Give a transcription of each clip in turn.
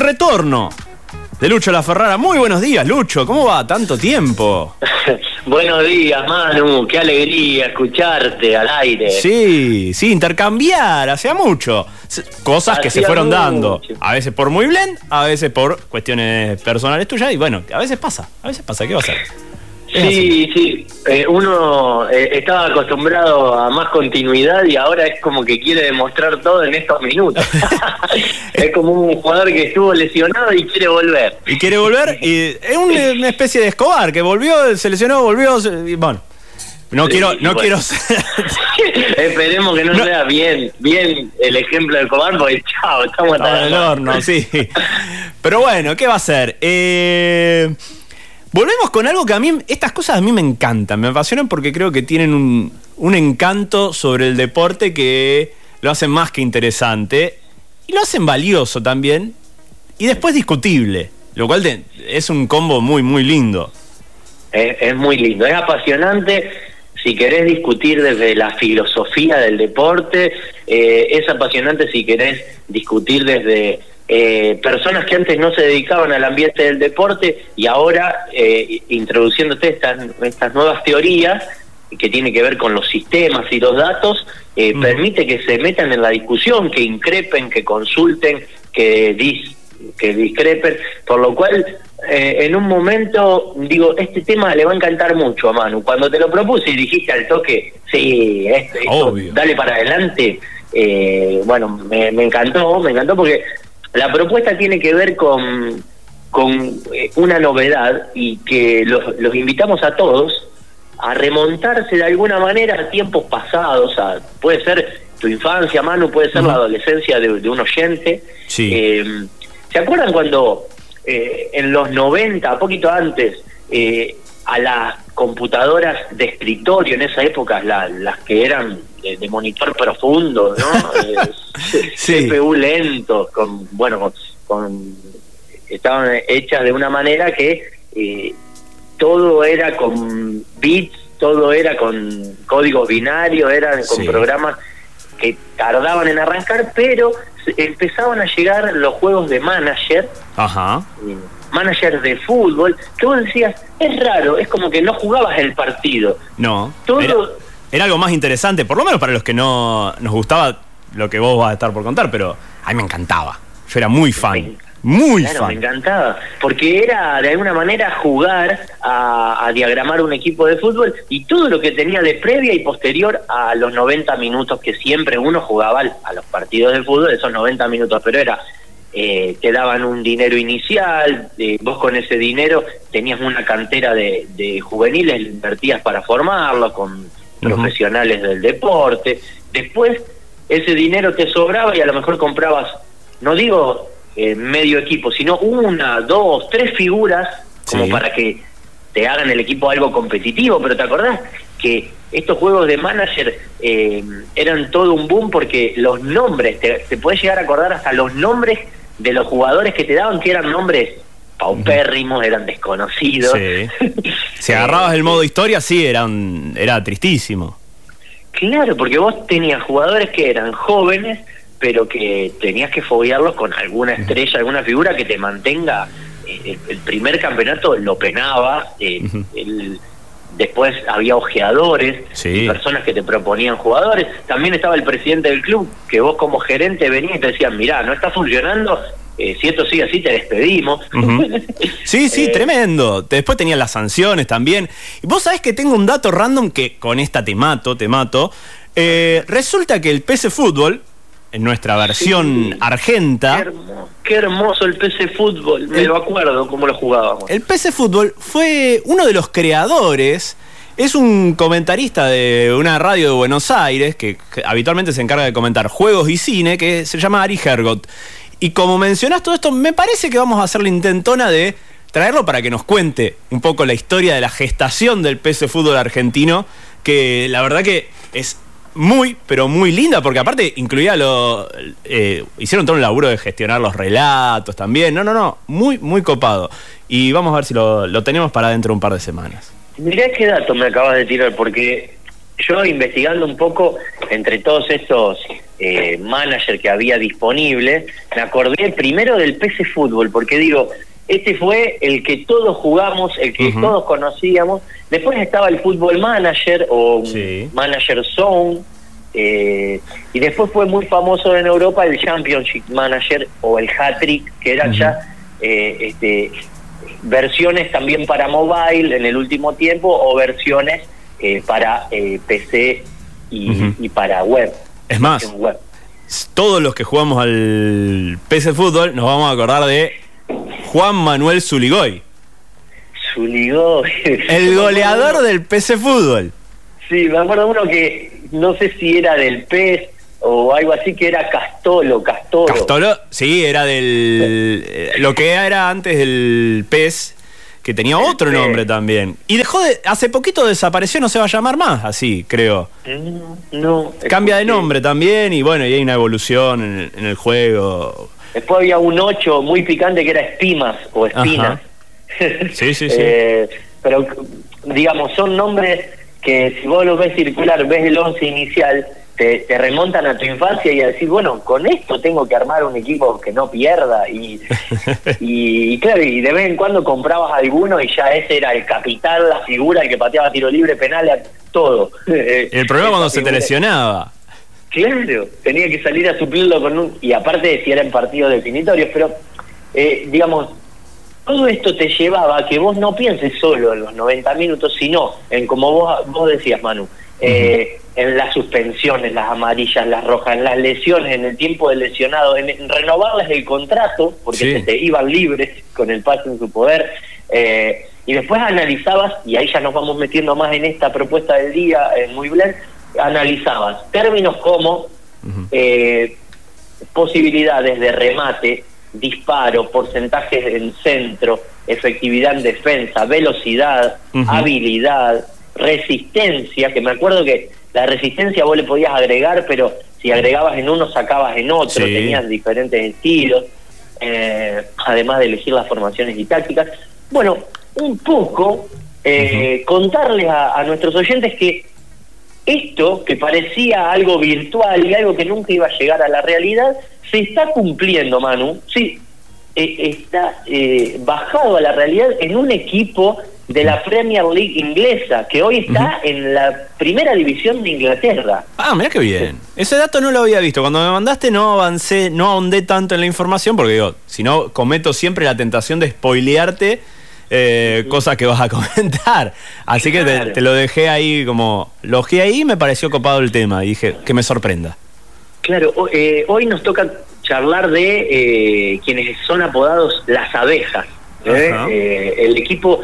el retorno de Lucho La Ferrara. Muy buenos días, Lucho. ¿Cómo va? Tanto tiempo. buenos días, Manu. Qué alegría escucharte al aire. Sí, sí, intercambiar, hacía mucho. Cosas que se fueron dando. A veces por muy blend, a veces por cuestiones personales tuyas. Y bueno, a veces pasa, a veces pasa. ¿Qué va a hacer? Sí, sí. Eh, uno eh, estaba acostumbrado a más continuidad y ahora es como que quiere demostrar todo en estos minutos. es como un jugador que estuvo lesionado y quiere volver. Y quiere volver y es una especie de Escobar que volvió, se lesionó, volvió y bueno. No quiero, no quiero Esperemos que no, sea bien, bien el ejemplo de Escobar, porque chao, estamos en el horno, sí. Pero bueno, ¿qué va a ser? Eh Volvemos con algo que a mí, estas cosas a mí me encantan, me apasionan porque creo que tienen un, encanto sobre el deporte que lo hacen más que interesante y lo hacen valioso también y después discutible, lo cual es un combo muy, muy lindo. Es, muy lindo, es apasionante si querés discutir desde la filosofía del deporte, eh, es apasionante si querés discutir desde eh, personas que antes no se dedicaban al ambiente del deporte y ahora eh, introduciéndote estas, estas nuevas teorías que tienen que ver con los sistemas y los datos, eh, permite que se metan en la discusión, que increpen, que consulten, que, dis, que discrepen, por lo cual eh, en un momento digo, este tema le va a encantar mucho a Manu. Cuando te lo propuse y dijiste al toque, sí, este, dale para adelante, bueno, me, me encantó, me encantó porque la propuesta tiene que ver con, con eh, una novedad y que los, los invitamos a todos a remontarse de alguna manera a tiempos pasados, a, puede ser tu infancia, Manu, puede ser la adolescencia de, un oyente. Eh, ¿Se acuerdan cuando eh, en los 90, poquito antes, a las computadoras de escritorio en esa época, las que eran de, monitor profundo, ¿no? sí. CPU lento, con, bueno, con, estaban hechas de una manera que eh, todo era con bits, todo era con códigos binarios, eran con programas que tardaban en arrancar, pero empezaban a llegar los juegos de manager, Ajá. Eh, manager de fútbol, que vos decías, es raro, es como que no jugabas el partido. No. Todo, era algo más interesante, por lo menos para los que no nos gustaba lo que vos vas a estar por contar, pero a mí me encantaba. Yo era muy fan. muy claro, me encantaba, porque era de alguna manera jugar a, diagramar un equipo de fútbol y todo lo que tenía de previa y posterior a los 90 minutos que siempre uno jugaba a los partidos de fútbol, esos 90 minutos, pero era eh, te daban un dinero inicial, eh, vos con ese dinero tenías una cantera de, de juveniles, invertías para formarlo con profesionales del deporte. Después ese dinero te sobraba y a lo mejor comprabas, no digo eh, medio equipo, sino una, dos, tres figuras como para que te hagan el equipo algo competitivo, pero ¿te acordás que estos juegos de manager eh, eran todo un boom porque los nombres, te, te puedes llegar a acordar hasta los nombres de los jugadores que te daban, que eran nombres paupérrimos, eran desconocidos. Si agarrabas el modo historia, sí, eran, era tristísimo. Claro, porque vos tenías jugadores que eran jóvenes, pero que tenías que foguearlos con alguna estrella, alguna figura que te mantenga. Eh, el, primer campeonato lo penaba, eh, después había ojeadores, personas que te proponían jugadores. También estaba el presidente del club, que vos como gerente venías y te decían, mirá, no está funcionando, eh, si esto sigue así, te despedimos. Sí, sí, eh, tremendo. Después tenían las sanciones también. Y vos sabés que tengo un dato random que con esta te mato, te mato. Eh, resulta que el PC Fútbol, en nuestra versión argenta. Qué hermoso, el PC Fútbol, me lo acuerdo cómo lo jugábamos. El PC Fútbol fue uno de los creadores. Es un comentarista de una radio de Buenos Aires que habitualmente se encarga de comentar juegos y cine, que se llama Ari Hergot. Y como mencionás todo esto, me parece que vamos a hacer la intentona de traerlo para que nos cuente un poco la historia de la gestación del PC fútbol argentino, que la verdad que es muy, pero muy linda, porque aparte incluía lo. Eh, hicieron todo un laburo de gestionar los relatos también. No, no, no. Muy, muy copado. Y vamos a ver si lo, lo tenemos para dentro de un par de semanas. Mirá qué dato me acabas de tirar, porque yo investigando un poco entre todos estos eh, managers que había disponibles, me acordé primero del PC Fútbol, porque digo, este fue el que todos jugamos, el que todos conocíamos. Después estaba el Fútbol Manager o Manager Zone. Eh, y después fue muy famoso en Europa el Championship Manager o el Hat-Trick, que eran ya eh, este, versiones también para mobile en el último tiempo o versiones eh, para PC y, para web. Es más, todos los que jugamos al PC Fútbol nos vamos a acordar de Juan Manuel Zuligoy. Zuligoy. El goleador del PC Fútbol. Sí, me acuerdo uno que no sé si era del PES o algo así, que era Castolo, Castolo. Castolo, sí, era del. Eh, lo que era antes del PES, que tenía otro nombre también. Y dejó de. Hace poquito desapareció, no se va a llamar más así, creo. Mm, no. Cambia de nombre también, y bueno, y hay una evolución en el, juego. Después había un 8 muy picante que era Espimas o Espinas. Sí, sí, sí. Eh, pero, digamos, son nombres que si vos lo ves circular, ves el once inicial, te, remontan a tu infancia y a decir, bueno, con esto tengo que armar un equipo que no pierda. Y, y, claro, y de vez en cuando comprabas alguno y ya ese era el capitán, la figura, el que pateaba tiro libre, penal, todo. El problema cuando se te lesionaba. Claro, tenía que salir a suplirlo con un... Y aparte si eran partidos definitorios, pero eh, digamos, todo esto te llevaba a que vos no pienses solo en los 90 minutos, sino en, como vos, vos decías, Manu, eh, en las suspensiones, las amarillas, las rojas, en las lesiones, en el tiempo de lesionado, en, renovarles el contrato, porque se te iban libres con el pase en su poder. Eh, y después analizabas, y ahí ya nos vamos metiendo más en esta propuesta del día, en Muy Blend, analizabas términos como eh, posibilidades de remate, disparo, porcentajes en centro, efectividad en defensa, velocidad, habilidad, resistencia, que me acuerdo que la resistencia vos le podías agregar, pero si agregabas en uno sacabas en otro, tenías diferentes estilos, eh, además de elegir las formaciones y tácticas. Bueno, un poco eh, contarles a nuestros oyentes que esto, que parecía algo virtual y algo que nunca iba a llegar a la realidad, se está cumpliendo, Manu. Sí, eh, está eh, bajado a la realidad en un equipo de la Premier League inglesa, que hoy está en la primera división de Inglaterra. Ah, mira qué bien. Ese dato no lo había visto. Cuando me mandaste no avancé, no ahondé tanto en la información, porque digo, si no, cometo siempre la tentación de spoilearte eh, cosas que vas a comentar. Así que te, lo dejé ahí como. Lo dejé ahí y me pareció copado el tema. Y dije, que me sorprenda. Claro, eh, hoy nos toca charlar de eh, quienes son apodados las abejas. ¿eh? el equipo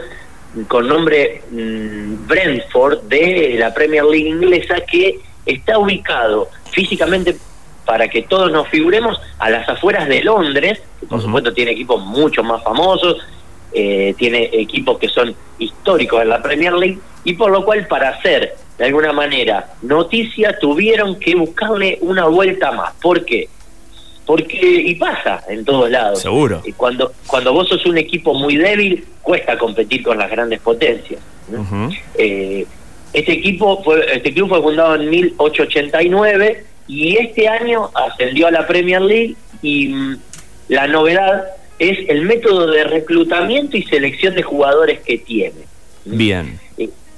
con nombre mm, Brentford de la Premier League inglesa que está ubicado físicamente para que todos nos figuremos a las afueras de Londres, que por supuesto tiene equipos mucho más famosos, tiene equipos que son históricos en la Premier League, y por lo cual para hacer de alguna manera noticia tuvieron que buscarle una vuelta más. ¿Por qué? Porque, y pasa en todos lados. Seguro. Y cuando, cuando vos sos un equipo muy débil, cuesta competir con las grandes potencias. Eh, este equipo fue, este club fue fundado en 1889 y este año ascendió a la Premier League y mm, la novedad es el método de reclutamiento y selección de jugadores que tiene. Bien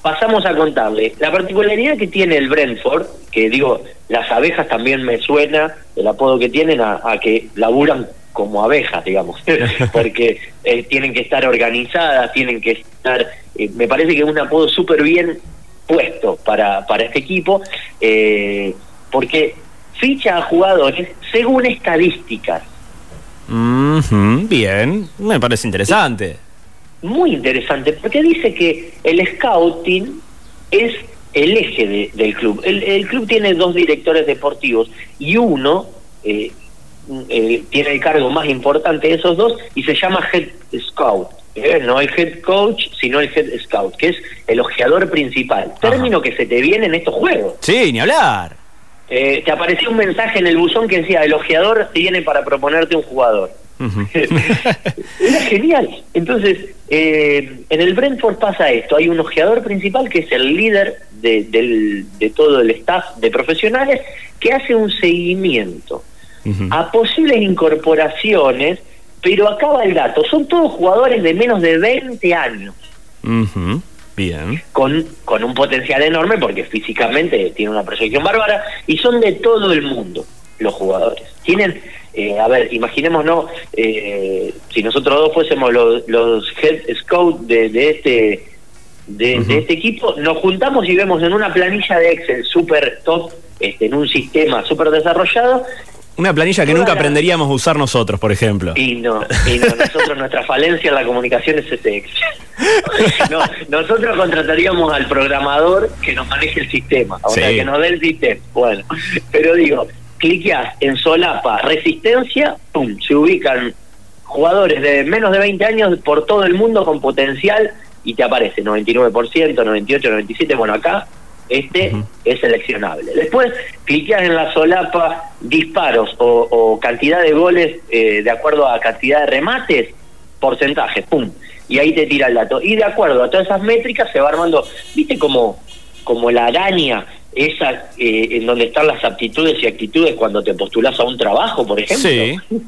pasamos a contarle. La particularidad que tiene el Brentford, que digo, las abejas también me suena, el apodo que tienen a, que laburan como abejas, digamos, porque eh, tienen que estar organizadas, tienen que estar, eh, me parece que es un apodo súper bien puesto para, para este equipo, eh, porque ficha a jugadores según estadísticas. bien, me parece interesante muy interesante, porque dice que el scouting es el eje del club. El, club tiene dos directores deportivos y uno eh, eh, tiene el cargo más importante de esos dos y se llama head scout. ¿eh? No el head coach, sino el head scout, que es el ojeador principal. Término que se te viene en estos juegos. Sí, ni hablar. te apareció un mensaje en el buzón que decía, el ojeador viene para proponerte un jugador. Era genial. Entonces, eh, en el Brentford pasa esto. Hay un ojeador principal que es el líder de, de todo el staff de profesionales que hace un seguimiento a posibles incorporaciones, pero acaba el dato. Son todos jugadores de menos de 20 años. Bien. Con, con un potencial enorme porque físicamente tiene una proyección bárbara y son de todo el mundo los jugadores. Tienen eh, a ver, imaginémonos, eh, si nosotros dos fuésemos los, los head scout de, de este de, este equipo, nos juntamos y vemos en una planilla de Excel super top, este, en un sistema súper desarrollado. Una planilla que nunca aprenderíamos a usar nosotros, por ejemplo. Y no, y no nosotros nuestra falencia en la comunicación es este Excel. no, nosotros contrataríamos al programador que nos maneje el sistema, o sea, que nos dé el sistema. Bueno, pero digo, cliqueas en solapa resistencia, pum, se ubican jugadores de menos de 20 años por todo el mundo con potencial y te aparece 99%, 98, 97, bueno, acá este es seleccionable. Después cliqueas en la solapa disparos o, cantidad de goles eh, de acuerdo a cantidad de remates, porcentaje, pum, y ahí te tira el dato. Y de acuerdo a todas esas métricas se va armando, viste como, como la araña esa eh, en donde están las aptitudes y actitudes cuando te postulas a un trabajo, por ejemplo. Sí.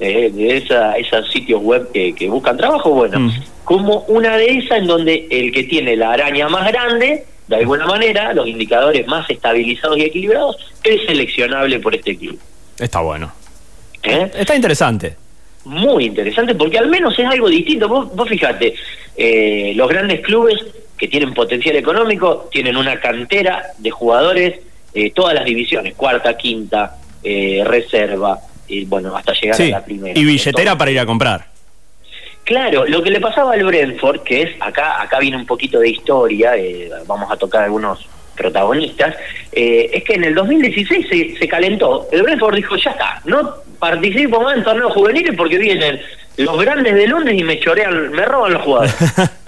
Eh, de esa, esos sitios web que, buscan trabajo, bueno, mm. como una de esas en donde el que tiene la araña más grande, de alguna manera, los indicadores más estabilizados y equilibrados, es seleccionable por este equipo. Está bueno. ¿Eh? Está interesante. Muy interesante porque al menos es algo distinto. Vos, vos fijate, los grandes clubes que tienen potencial económico, tienen una cantera de jugadores, eh, todas las divisiones, cuarta, quinta, eh, reserva, y bueno, hasta llegar a la primera. Y billetera para ir a comprar. Claro, lo que le pasaba al Brentford, que es, acá, acá viene un poquito de historia, eh, vamos a tocar algunos protagonistas, es que en el 2016 se, se calentó. El Brentford dijo, ya está, no participo más en torneos juveniles porque vienen los grandes de Londres y me chorean, me roban los jugadores.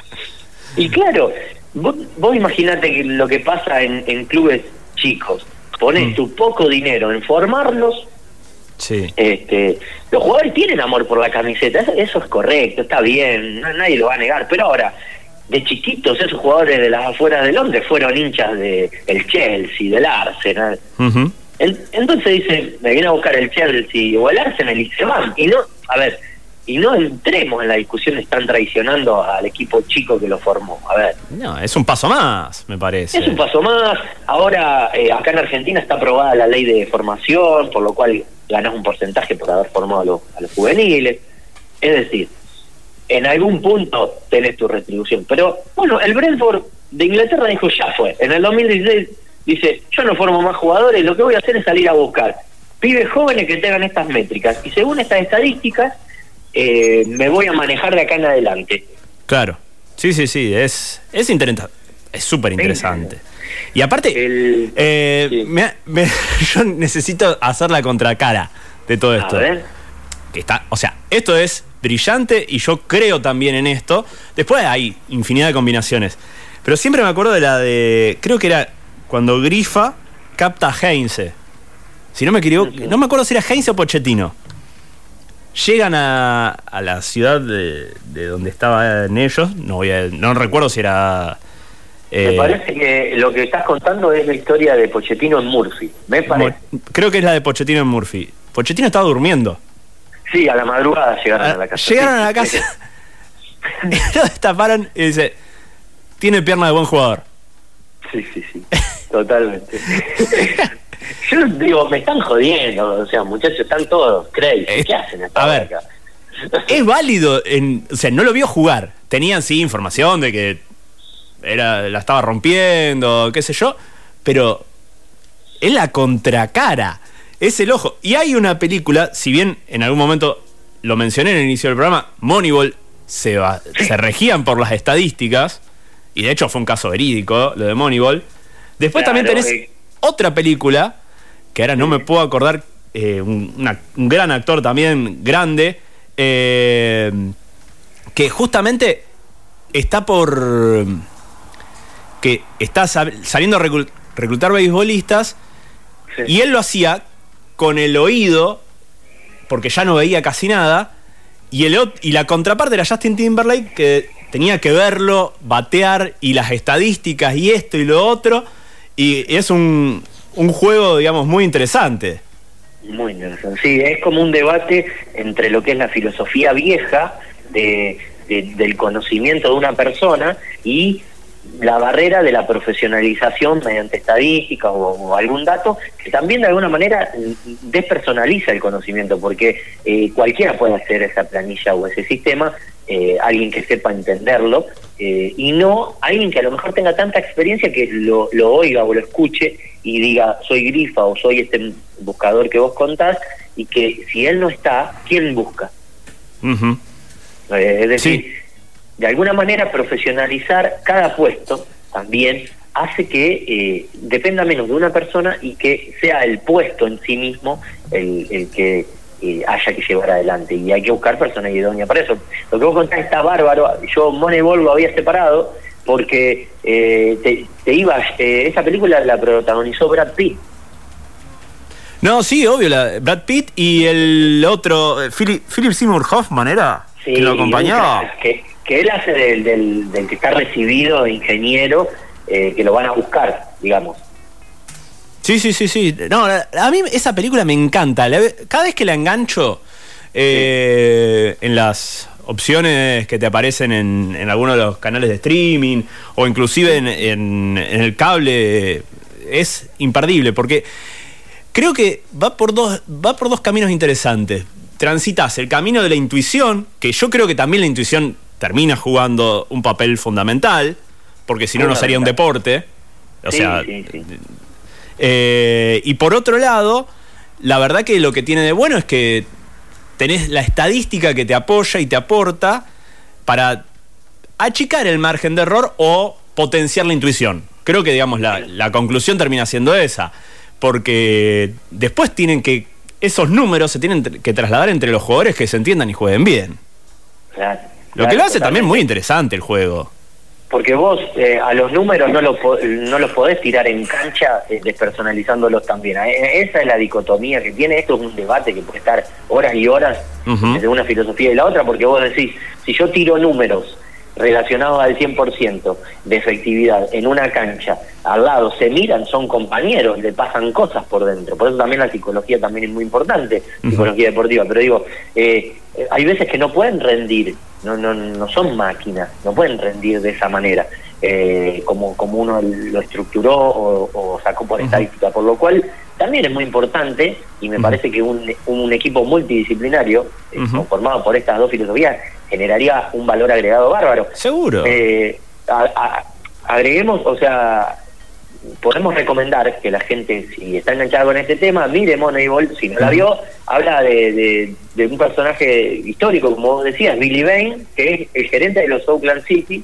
Y claro, vos, vos imaginate lo que pasa en, clubes chicos. Pones mm. tu poco dinero en formarlos. Sí. Este, los jugadores tienen amor por la camiseta, eso, es correcto, está bien, nadie lo va a negar. Pero ahora, de chiquitos, esos jugadores de las afueras de Londres fueron hinchas del el Chelsea, del Arsenal. entonces dicen, me viene a buscar el Chelsea o el Arsenal y se van. Y no, a ver, y no entremos en la discusión, están traicionando al equipo chico que lo formó. A ver. No, es un paso más, me parece. Es un paso más. Ahora, eh, acá en Argentina está aprobada la ley de formación, por lo cual ganás un porcentaje por haber formado a los, a los juveniles. Es decir, en algún punto tenés tu retribución. Pero, bueno, el Brentford de Inglaterra dijo, ya fue. En el 2016 dice, yo no formo más jugadores, lo que voy a hacer es salir a buscar pibes jóvenes que tengan estas métricas. Y según estas estadísticas, eh, me voy a manejar de acá en adelante. Claro, sí, sí, sí, es, es interesante, es súper interesante. Y aparte, eh, yo necesito hacer la contracara de todo esto. está, o sea, esto es brillante y yo creo también en esto. Después hay infinidad de combinaciones. Pero siempre me acuerdo de la de. Creo que era cuando Grifa capta a Heinze. Si no me equivoco, no me acuerdo si era Heinze o Pochettino Llegan a, la ciudad de, donde estaban ellos, no, voy no recuerdo si era... Me eh, parece que lo que estás contando es la historia de Pochettino en Murphy. Me parece. Creo que es la de Pochettino en Murphy. Pochettino estaba durmiendo. Sí, a la madrugada llegaron a, la casa. Llegaron a la casa. lo destaparon y dice, tiene pierna de buen jugador. Sí, sí, sí. Totalmente. Yo digo, me están jodiendo, o sea, muchachos, están todos crazy. Eh, ¿Qué hacen A ver, es válido, en, o sea, no lo vio jugar. Tenían sí información de que era, la estaba rompiendo, qué sé yo, pero es la contracara, es el ojo. Y hay una película, si bien en algún momento lo mencioné en el inicio del programa, Moneyball se, se regían por las estadísticas, y de hecho fue un caso verídico, lo de Moneyball. Después también tenés eh, otra película, que ahora no me puedo acordar, eh, un, gran actor también, grande, eh, que justamente está por... que está saliendo a reclutar beisbolistas y él lo hacía con el oído, porque ya no veía casi nada, y, el, y la contraparte era Justin Timberlake, que tenía que verlo, batear y las estadísticas y esto y lo otro. Y es un, un juego, digamos, muy interesante. Muy interesante. Sí, es como un debate entre lo que es la filosofía vieja de, del conocimiento de una persona y la barrera de la profesionalización mediante estadísticas o, algún dato que también de alguna manera despersonaliza el conocimiento porque eh, cualquiera puede hacer esa planilla o ese sistema eh, alguien que sepa entenderlo eh, y no alguien que a lo mejor tenga tanta experiencia que lo, lo oiga o lo escuche y diga soy grifa o soy este buscador que vos contás y que si él no está, ¿quién busca? es decir, de alguna manera profesionalizar cada puesto también hace que eh, dependa menos de una persona y que sea el puesto en sí mismo el, que eh, haya que llevar adelante y hay que buscar personas idóneas para eso. Lo que vos contás está bárbaro, yo Moneyball lo había separado porque eh, te, te ibas, esa película la protagonizó Brad Pitt. No, sí, obvio, la, Brad Pitt y el otro, Philip, Philip Seymour Hoffman era, que lo acompañaba que él hace del, del, que está recibido de ingeniero, eh, que lo van a buscar, digamos. Sí, sí, sí, sí. No, a mí esa película me encanta. Cada vez que la engancho eh, en las opciones que te aparecen en, en algunos de los canales de streaming o inclusive en, en, el cable, es imperdible porque creo que va por dos, va por dos caminos interesantes. Transitas el camino de la intuición, que yo creo que también la intuición termina jugando un papel fundamental, porque si no, no sería un deporte. O sea. Eh, y por otro lado, la verdad que lo que tiene de bueno es que tenés la estadística que te apoya y te aporta para achicar el margen de error o potenciar la intuición. Creo que, digamos, la, la conclusión termina siendo esa. Porque después tienen que. Esos números se tienen que trasladar entre los jugadores que se entiendan y jueguen bien. Claro. Lo que lo hace también muy interesante el juego. Porque vos eh, a los números no, lo, no los podés tirar en cancha eh, despersonalizándolos también. Eh, esa es la dicotomía que tiene. Esto es un debate que puede estar horas y horas de una filosofía y la otra, porque vos decís, si yo tiro números relacionados al 100% de efectividad en una cancha, al lado se miran, son compañeros, le pasan cosas por dentro. Por eso también la psicología también es muy importante, psicología deportiva. Pero digo, eh, hay veces que no pueden rendir, no, no, no son máquinas, no pueden rendir de esa manera, eh, como, como uno lo estructuró o, sacó por estadística. Por lo cual también es muy importante y me parece que un, un equipo multidisciplinario, eh, formado por estas dos filosofías, generaría un valor agregado bárbaro. Seguro. Eh, agreguemos, o sea, podemos recomendar que la gente, si está enganchada con este tema, mire Moneyball, si no la vio, habla de, de, un personaje histórico, como vos decías, Billy Bain, que es el gerente de los Oakland City,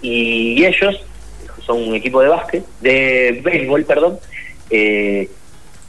y ellos son un equipo de básquet, de béisbol, perdón, eh,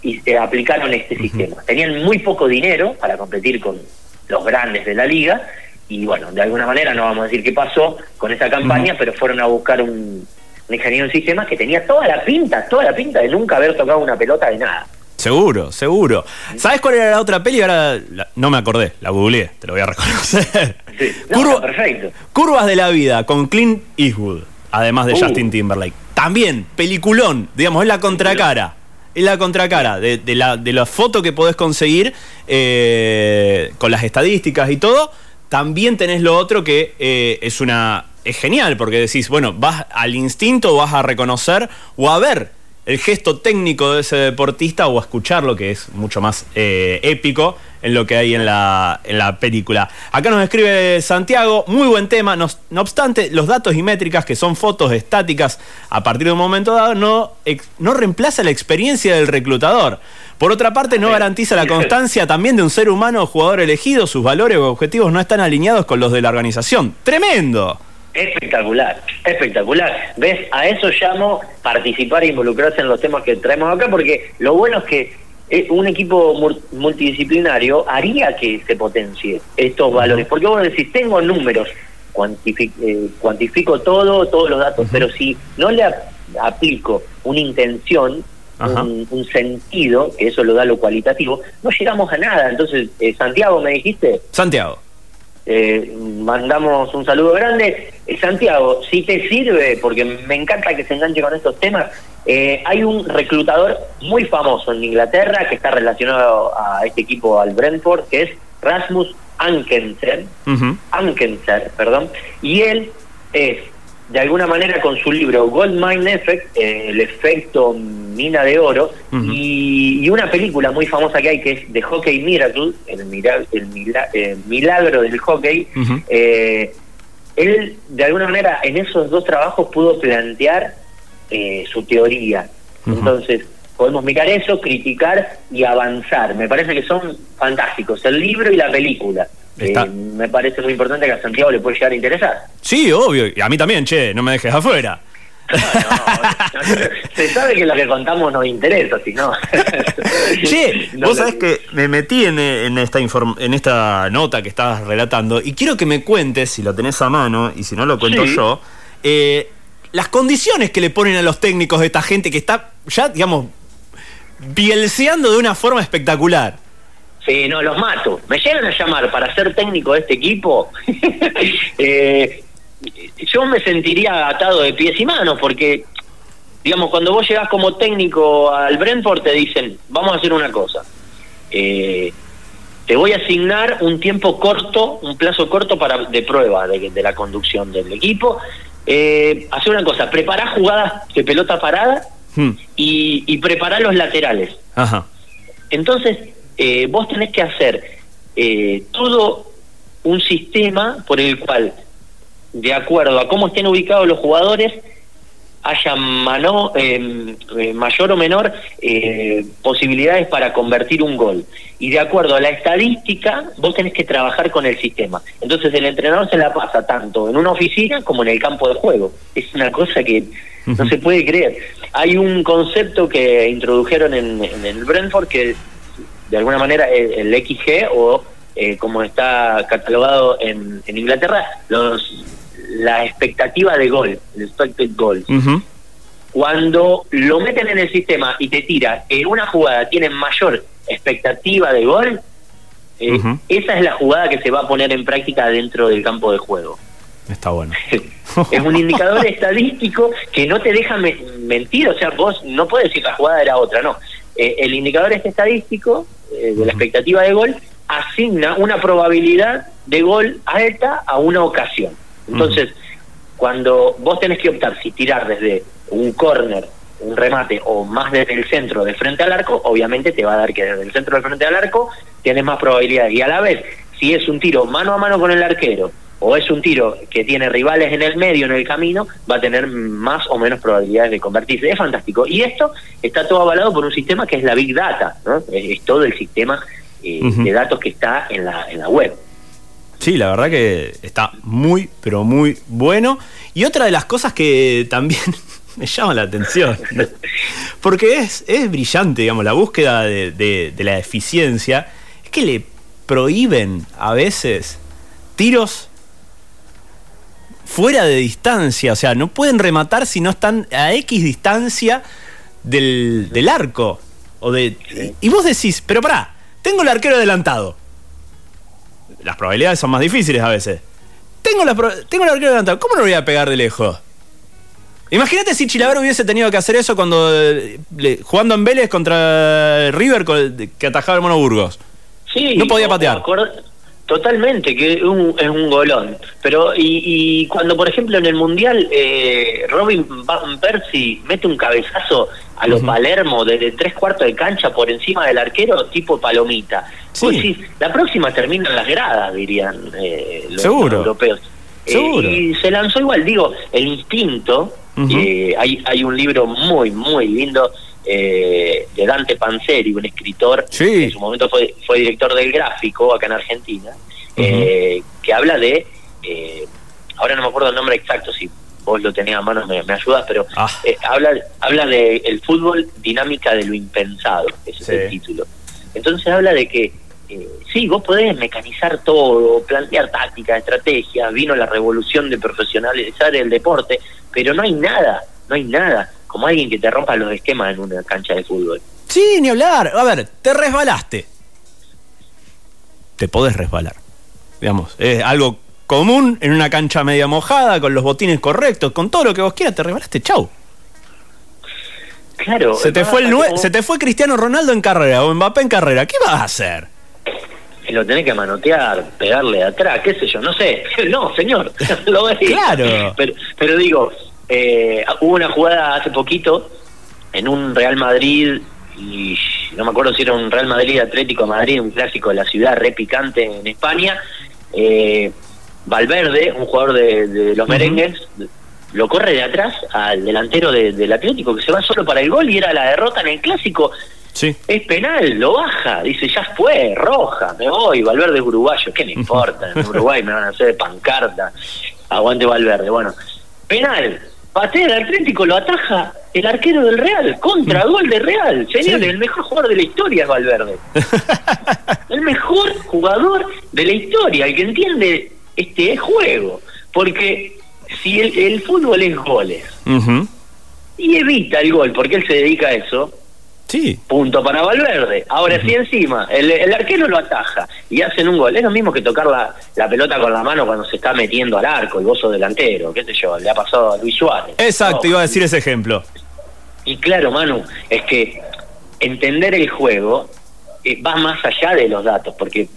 y se aplicaron este sistema. Tenían muy poco dinero para competir con los grandes de la liga, y bueno, de alguna manera no vamos a decir qué pasó con esa campaña, pero fueron a buscar un, ingeniero en sistemas que tenía toda la pinta, toda la pinta de nunca haber tocado una pelota de nada. Seguro, seguro. ¿Sabes cuál era la otra peli? Ahora no me acordé, la googleé, te lo voy a reconocer. Sí, perfecto. Curvas de la vida con Clint Eastwood, además de uh. Justin Timberlake. También, peliculón, digamos, es la contracara. Es la contracara de, la, de la foto que podés conseguir eh, con las estadísticas y todo también tenés lo otro que eh, es una. es genial, porque decís, bueno, vas al instinto, vas a reconocer o a ver el gesto técnico de ese deportista o a escucharlo, que es mucho más eh, épico en lo que hay en la, en la película. Acá nos escribe Santiago, muy buen tema, no, no, obstante, los datos y métricas, que son fotos estáticas a partir de un momento dado, no, no reemplaza la experiencia del reclutador. Por otra parte, no garantiza la constancia también de un ser humano o jugador elegido, sus valores o objetivos no están alineados con los de la organización. ¡Tremendo! Espectacular, espectacular. ¿Ves? A eso llamo participar e involucrarse en los temas que traemos acá, porque lo bueno es que eh, un equipo multidisciplinario haría que se potencie estos valores. Porque vos decís, tengo números, eh, cuantifico, todo, todos los datos, pero si no le aplico una intención, un, sentido, que eso lo da lo cualitativo, no llegamos a nada. Entonces, eh, Santiago, ¿me dijiste? Santiago. Eh, mandamos un saludo grande. Eh, Santiago, si te sirve, porque me encanta que se enganche con estos temas, eh, hay un reclutador muy famoso en Inglaterra que está relacionado a este equipo, al Brentford, que es Rasmus Ankenser, Ankenser, perdón, y él es de alguna manera con su libro Gold Mine Effect, eh, el efecto mina de oro, y, una película muy famosa que hay que es The Hockey Miracle, el, el, milagro del hockey, eh, él de alguna manera en esos dos trabajos pudo plantear eh, su teoría. Entonces, podemos mirar eso, criticar y avanzar. Me parece que son fantásticos, el libro y la película. Me parece muy importante que a Santiago le puede llegar a interesar. Sí, obvio, y a mí también, che, no me dejes afuera. se sabe que lo que contamos nos interesa, si no. che, vos sabés que me metí en, esta en esta nota que estabas relatando y quiero que me cuentes, si lo tenés a mano y si no lo cuento yo, eh, las condiciones que le ponen a los técnicos de esta gente que está ya, digamos, bielseando de una forma espectacular. No, los mato. Me llegan a llamar para ser técnico de este equipo. eh, yo me sentiría atado de pies y manos porque, digamos, cuando vos llegás como técnico al Brentford te dicen, vamos a hacer una cosa. Eh, te voy a asignar un tiempo corto, un plazo corto para de prueba de, la conducción del equipo. Eh, hacer una cosa, preparar jugadas de pelota parada hmm. y, y los laterales. Ajá. Entonces, eh, vos tenés que hacer eh, todo un sistema por el cual, de acuerdo a cómo estén ubicados los jugadores, haya mano, em, eh, mayor o menor posibilidades para convertir un gol. Y de acuerdo a la estadística, vos tenés que trabajar con el sistema. Entonces el entrenador se la pasa tanto en una oficina como en el campo de juego. Es una cosa que no se puede creer. Hay un concepto que introdujeron en, en el Brentford que de alguna manera el, XG o eh, como está catalogado en, Inglaterra, los la expectativa de gol, el expected goals. Cuando lo meten en el sistema y te tira en una jugada tienen mayor expectativa de gol, eh, esa es la jugada que se va a poner en práctica dentro del campo de juego. Está bueno. es un indicador estadístico que no te deja mentir, o sea, vos no puedes decir la jugada era otra, no. Eh, el indicador este estadístico eh, de la expectativa de gol asigna una probabilidad de gol alta a una ocasión. Entonces, cuando vos tenés que optar si tirar desde un córner, un remate o más desde el centro de frente al arco, obviamente te va a dar que desde el centro de frente al arco tienes más probabilidades. Y a la vez, si es un tiro mano a mano con el arquero o es un tiro que tiene rivales en el medio, en el camino, va a tener más o menos probabilidades de convertirse. Es fantástico. Y esto está todo avalado por un sistema que es la Big Data, ¿no? es, todo el sistema eh, de datos que está en la, en la web. Sí, la verdad que está muy, pero muy bueno. Y otra de las cosas que también me llama la atención, porque es, es brillante, digamos, la búsqueda de, de la eficiencia, es que le prohíben a veces tiros fuera de distancia, o sea, no pueden rematar si no están a X distancia del, arco. O de, y vos decís, pero pará, tengo el arquero adelantado. Las probabilidades son más difíciles a veces. Tengo, la, tengo el arquero adelantado, ¿cómo no lo voy a pegar de lejos? Imagínate si Chilaver hubiese tenido que hacer eso cuando jugando en Vélez contra River que atajaba el Monoburgos. Sí, no podía patear. Totalmente, que es un, es un golón. Pero, y, cuando, por ejemplo, en el Mundial, eh, Robin Van Persie mete un cabezazo a los Palermo desde tres cuartos de cancha por encima del arquero, tipo palomita. la próxima termina en las gradas, dirían eh, los, europeos. Eh, y se lanzó igual, digo, el instinto. Eh, hay, hay un libro muy, muy lindo eh, de Dante Panzeri, un escritor que en su momento fue, fue director del gráfico acá en Argentina, eh, que habla de, eh, ahora no me acuerdo el nombre exacto, si vos lo tenés a mano me, ayudas, pero ah. habla, habla de el fútbol dinámica de lo impensado, ese es el título. Entonces habla de que sí, vos podés mecanizar todo, plantear tácticas, estrategias, vino la revolución de profesionalizar el deporte, pero no hay nada, no hay nada como alguien que te rompa los esquemas en una cancha de fútbol. Sí, ni hablar. A ver, te resbalaste. Te podés resbalar. digamos, es algo común en una cancha media mojada, con los botines correctos, con todo lo que vos quieras, te regalaste, chau. Claro. Se te, fue el se te fue Cristiano Ronaldo en carrera o Mbappé en carrera, ¿qué vas a hacer? Lo tenés que manotear, pegarle de atrás, qué sé yo, no sé. No, señor, lo ves. Claro. Pero, pero digo, eh, hubo una jugada hace poquito en un Real Madrid, y no me acuerdo si era un Real Madrid Atlético de Madrid, un clásico de la ciudad, re picante en España. Eh, Valverde, un jugador de, de los merengues, lo corre de atrás al delantero de- del Atlético que se va solo para el gol y era la derrota en el clásico. Sí. Es penal, lo baja, dice, ya fue, roja, me voy, Valverde es uruguayo, ¿qué me importa? En Uruguay me van a hacer pancarta, aguante Valverde, bueno, penal, patea el Atlético, lo ataja el arquero del Real, contra gol de Real, señores, Sí. el mejor jugador de la historia es Valverde, el mejor jugador de la historia, el que entiende este juego, porque si el, el fútbol es goles y evita el gol, porque él se dedica a eso, Sí. Punto para Valverde. Ahora, si encima el, el arquero lo ataja y hacen un gol, es lo mismo que tocar la, la pelota con la mano cuando se está metiendo al arco y vos sos delantero, qué sé yo, le ha pasado a Luis Suárez. Exacto, No. iba a decir ese ejemplo. Y claro, Manu, es que entender el juego eh, va más allá de los datos, porque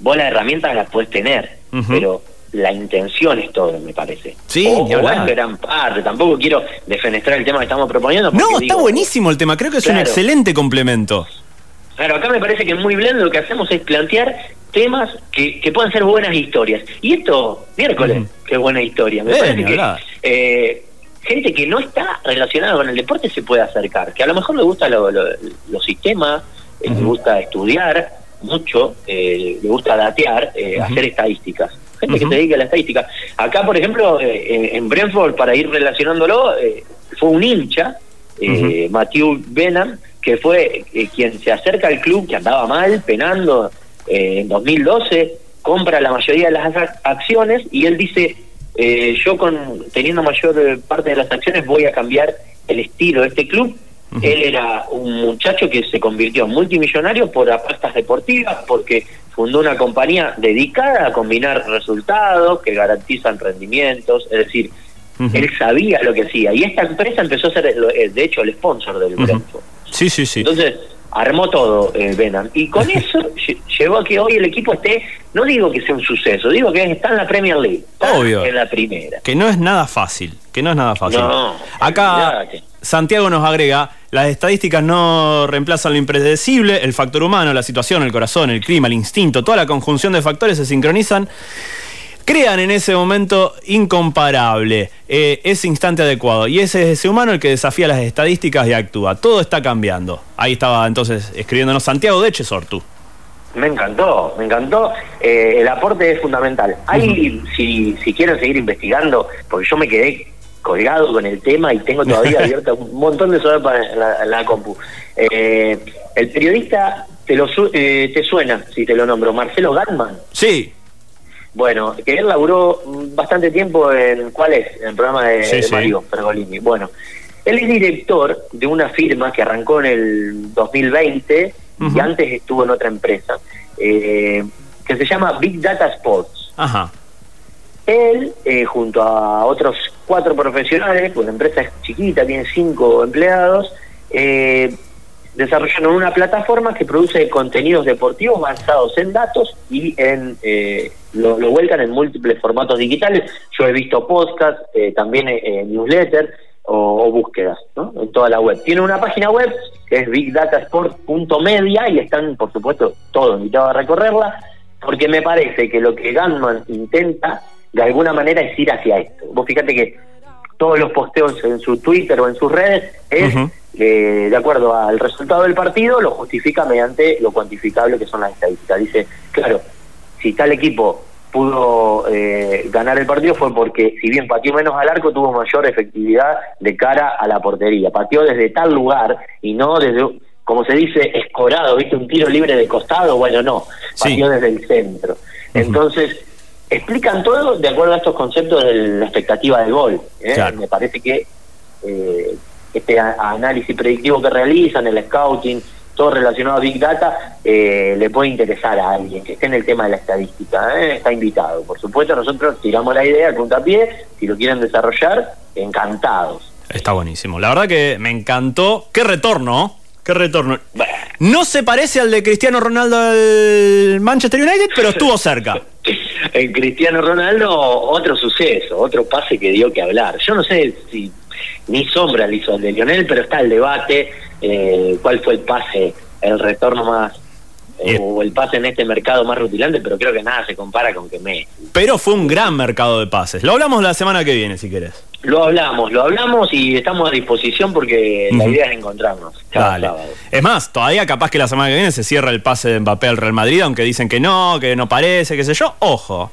vos las herramientas las puedes tener, pero la intención es todo, me parece. Sí, o, o gran parte. Tampoco quiero defenestrar el tema que estamos proponiendo. No, está digo, buenísimo el tema, creo que es un excelente complemento. Claro, acá me parece que muy blend lo que hacemos es plantear temas que, que puedan ser buenas historias. Y esto, miércoles, Ujú. qué buena historia. Me Eh, parece que eh, gente que no está relacionada con el deporte se puede acercar, que a lo mejor le gusta lo- lo- los sistemas, eh, le gusta estudiar mucho, eh, le gusta datear, eh, hacer estadísticas. Gente que se dedica a la estadística. Acá, por ejemplo, eh, en- en Brentford, para ir relacionándolo, eh, fue un hincha, eh, Matthew Benham, que fue eh, quien se acerca al club que andaba mal, penando en 2012, compra la mayoría de las ac- acciones y él dice, eh, yo con teniendo mayor parte de las acciones voy a cambiar el estilo de este club. Él era un muchacho que se convirtió en multimillonario por apuestas deportivas, porque fundó una compañía dedicada a combinar resultados que garantizan rendimientos, es decir, él sabía lo que hacía. Y esta empresa empezó a ser, eh, de hecho, el sponsor del. Brentford. Sí, sí, sí. Entonces, armó todo eh, Benham. Y con eso lle- llevó a que hoy el equipo esté, no digo que sea un suceso, digo que está en la Premier League. Está Obvio. En la primera. Que no es nada fácil, que no es nada fácil. No, Acá. Santiago nos agrega, las estadísticas no reemplazan lo impredecible, el factor humano, la situación, el corazón, el clima, el instinto, toda la conjunción de factores se sincronizan, crean en ese momento incomparable eh, ese instante adecuado. Y ese es ese humano el que desafía las estadísticas y actúa. Todo está cambiando. Ahí estaba entonces escribiéndonos Santiago de Chesortu. Me encantó, me encantó. Eh, el aporte es fundamental. Hay, si, si quieren seguir investigando, porque yo me quedé colgado con el tema y tengo todavía abierta un montón de software para la, la compu. Eh, el periodista te lo su- eh, te suena, si te lo nombro, Marcelo Gatman. Sí, Bueno, que él laburó bastante tiempo en, ¿cuál es? En el programa de, Sí, de sí. Mario Pergolini. Bueno, él es director de una firma que arrancó en el 2020 y antes estuvo en otra empresa, eh, que se llama Big Data Sports. ajá. Él, eh, junto a otros cuatro profesionales, pues la empresa es chiquita, tiene cinco empleados, eh, desarrollaron una plataforma que produce contenidos deportivos basados en datos y en eh, lo, lo vuelcan en múltiples formatos digitales. Yo he visto podcast, eh, también eh, newsletter o, o búsquedas ¿no? en toda la web. Tiene una página web que es bigdatasport.media y están, por supuesto, todos invitados a recorrerla porque me parece que lo que Gunman intenta de alguna manera es ir hacia esto. Vos fíjate que todos los posteos en su Twitter o en sus redes es eh, de acuerdo al resultado del partido, lo justifica mediante lo cuantificable que son las estadísticas. Dice, claro, si tal equipo pudo eh, ganar el partido fue porque, si bien pateó menos al arco, tuvo mayor efectividad de cara a la portería. Pateó desde tal lugar y no desde, como se dice, escorado, ¿viste? Un tiro libre de costado, bueno, no, Sí. pateó desde el centro. Entonces, explican todo de acuerdo a estos conceptos de la expectativa del gol. ¿eh? Claro. Me parece que eh, este análisis predictivo que realizan, el scouting, todo relacionado a Big Data, eh, le puede interesar a alguien que esté en el tema de la estadística. ¿eh? Está invitado. Por supuesto, nosotros tiramos la idea, puntapié, si lo quieren desarrollar, encantados. Está buenísimo. La verdad que me encantó. Qué retorno, qué retorno. No se parece al de Cristiano Ronaldo al Manchester United, pero estuvo cerca. En Cristiano Ronaldo, otro suceso, otro pase que dio que hablar. Yo no sé si ni sombra le hizo al de Lionel, pero está el debate, eh, cuál fue el pase, el retorno más, o el pase en este mercado más rutilante, pero creo que nada se compara con que me Pero fue un gran mercado de pases. Lo hablamos la semana que viene, si querés. Lo hablamos, lo hablamos y estamos a disposición porque la idea es encontrarnos. Es más, todavía capaz que la semana que viene se cierra el pase de Mbappé al Real Madrid, aunque dicen que no, que no parece, qué sé yo. Ojo.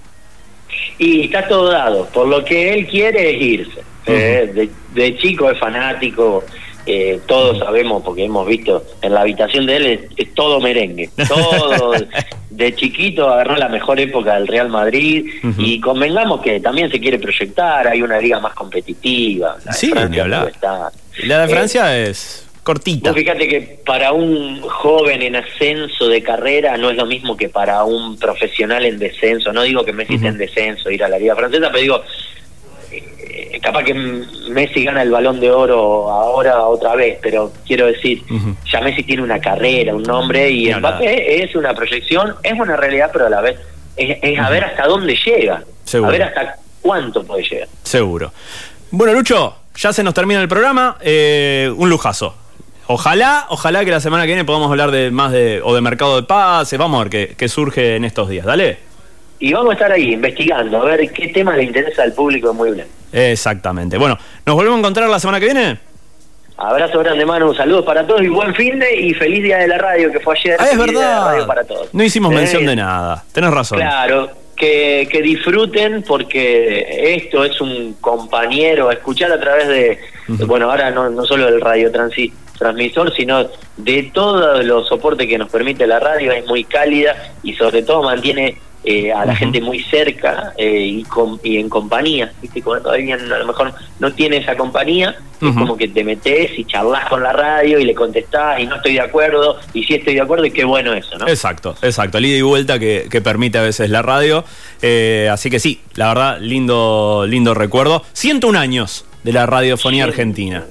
Y está todo dado. Por lo que él quiere es irse. Eh, de, chico es fanático, eh, todos sabemos porque hemos visto en la habitación de él es, todo merengue, todo de chiquito agarró la mejor época del Real Madrid y convengamos que también se quiere proyectar, hay una liga más competitiva. La sí, ni hablar. La de eh, Francia es cortita. fíjate que para un joven en ascenso de carrera no es lo mismo que para un profesional en descenso. No digo que Messi esté en descenso, ir a la liga francesa, pero digo, eh, capaz que Messi gana el balón de oro ahora otra vez, pero quiero decir, ya Messi tiene una carrera, un nombre y Mbappé es una proyección, es una realidad, pero a la vez es, a ver hasta dónde llega, a ver hasta cuánto puede llegar. Seguro. Bueno, Lucho, ya se nos termina el programa, eh, un lujazo. Ojalá, ojalá que la semana que viene podamos hablar de más de o de mercado de pases, vamos a ver qué, qué surge en estos días. Dale y vamos a estar ahí investigando, a ver qué tema le interesa al público muy bien. Exactamente. Bueno, ¿nos volvemos a encontrar la semana que viene? Abrazo grande, mano. Saludos para todos y buen fin de y feliz día de la radio que fue ayer. Ah, es verdad. para todos. No hicimos mención de nada. Tenés razón. Claro, que, que, disfruten porque esto es un compañero, escuchar a través de, bueno, ahora no, no solo del radio transmisor, sino de todos los soportes que nos permite la radio, es muy cálida y sobre todo mantiene eh, a la gente muy cerca eh, y, con, y en compañía. ¿viste? Cuando alguien a lo mejor no tiene esa compañía, es como que te metes y charlas con la radio y le contestás y no estoy de acuerdo y sí estoy de acuerdo y qué bueno eso, ¿no? Exacto, exacto. El ida y vuelta que, permite a veces la radio. Eh, así que sí, la verdad, lindo, lindo recuerdo. 101 años de la radiofonía argentina.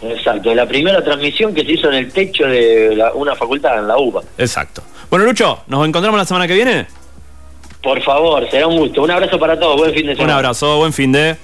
Exacto, la primera transmisión que se hizo en el techo de una facultad en la UBA. Exacto. Bueno, Lucho, ¿nos encontramos la semana que viene? Por favor, será un gusto. Un abrazo para todos, buen fin de semana. Un abrazo, buen fin de...